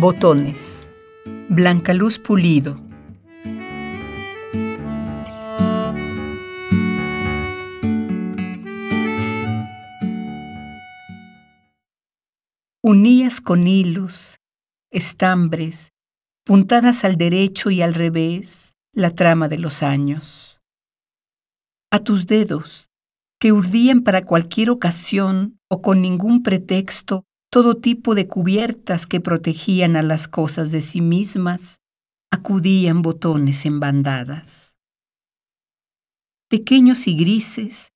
Botones. Blancaluz Pulido. Unías con hilos, estambres, puntadas al derecho y al revés, la trama de los años. A tus dedos, que urdían para cualquier ocasión o con ningún pretexto todo tipo de cubiertas que protegían a las cosas de sí mismas, acudían botones en bandadas. Pequeños y grises,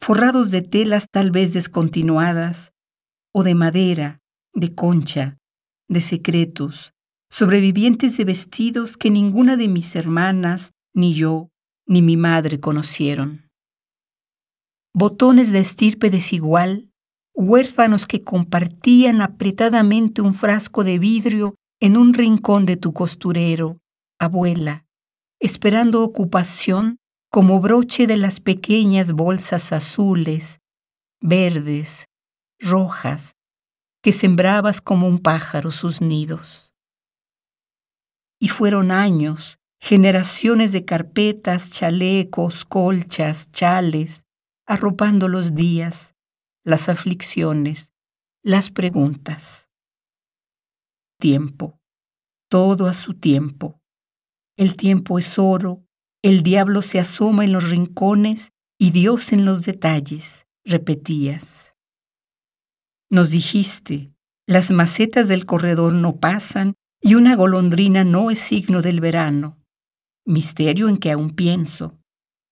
forrados de telas tal vez descontinuadas, o de madera, de concha, de secretos, sobrevivientes de vestidos que ninguna de mis hermanas, ni yo, ni mi madre conocieron. Botones de estirpe desigual, huérfanos que compartían apretadamente un frasco de vidrio en un rincón de tu costurero, abuela, esperando ocupación como broche de las pequeñas bolsas azules, verdes, rojas, que sembrabas como un pájaro sus nidos. Y fueron años, generaciones de carpetas, chalecos, colchas, chales, arropando los días, las aflicciones, las preguntas. Tiempo, todo a su tiempo. El tiempo es oro, el diablo se asoma en los rincones y Dios en los detalles, repetías. Nos dijiste, las macetas del corredor no pasan y una golondrina no es signo del verano, misterio en que aún pienso,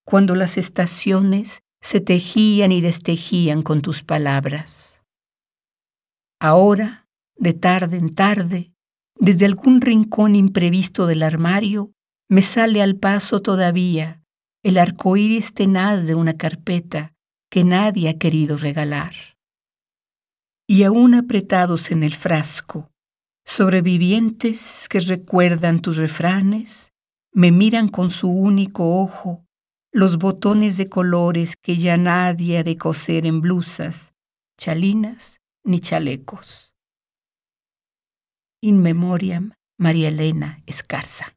cuando las estaciones se tejían y destejían con tus palabras. Ahora, de tarde en tarde, desde algún rincón imprevisto del armario, me sale al paso todavía el arcoíris tenaz de una carpeta que nadie ha querido regalar. Y aún apretados en el frasco, sobrevivientes que recuerdan tus refranes, me miran con su único ojo los botones de colores que ya nadie ha de coser en blusas, chalinas ni chalecos. In memoriam, María Elena Escarza.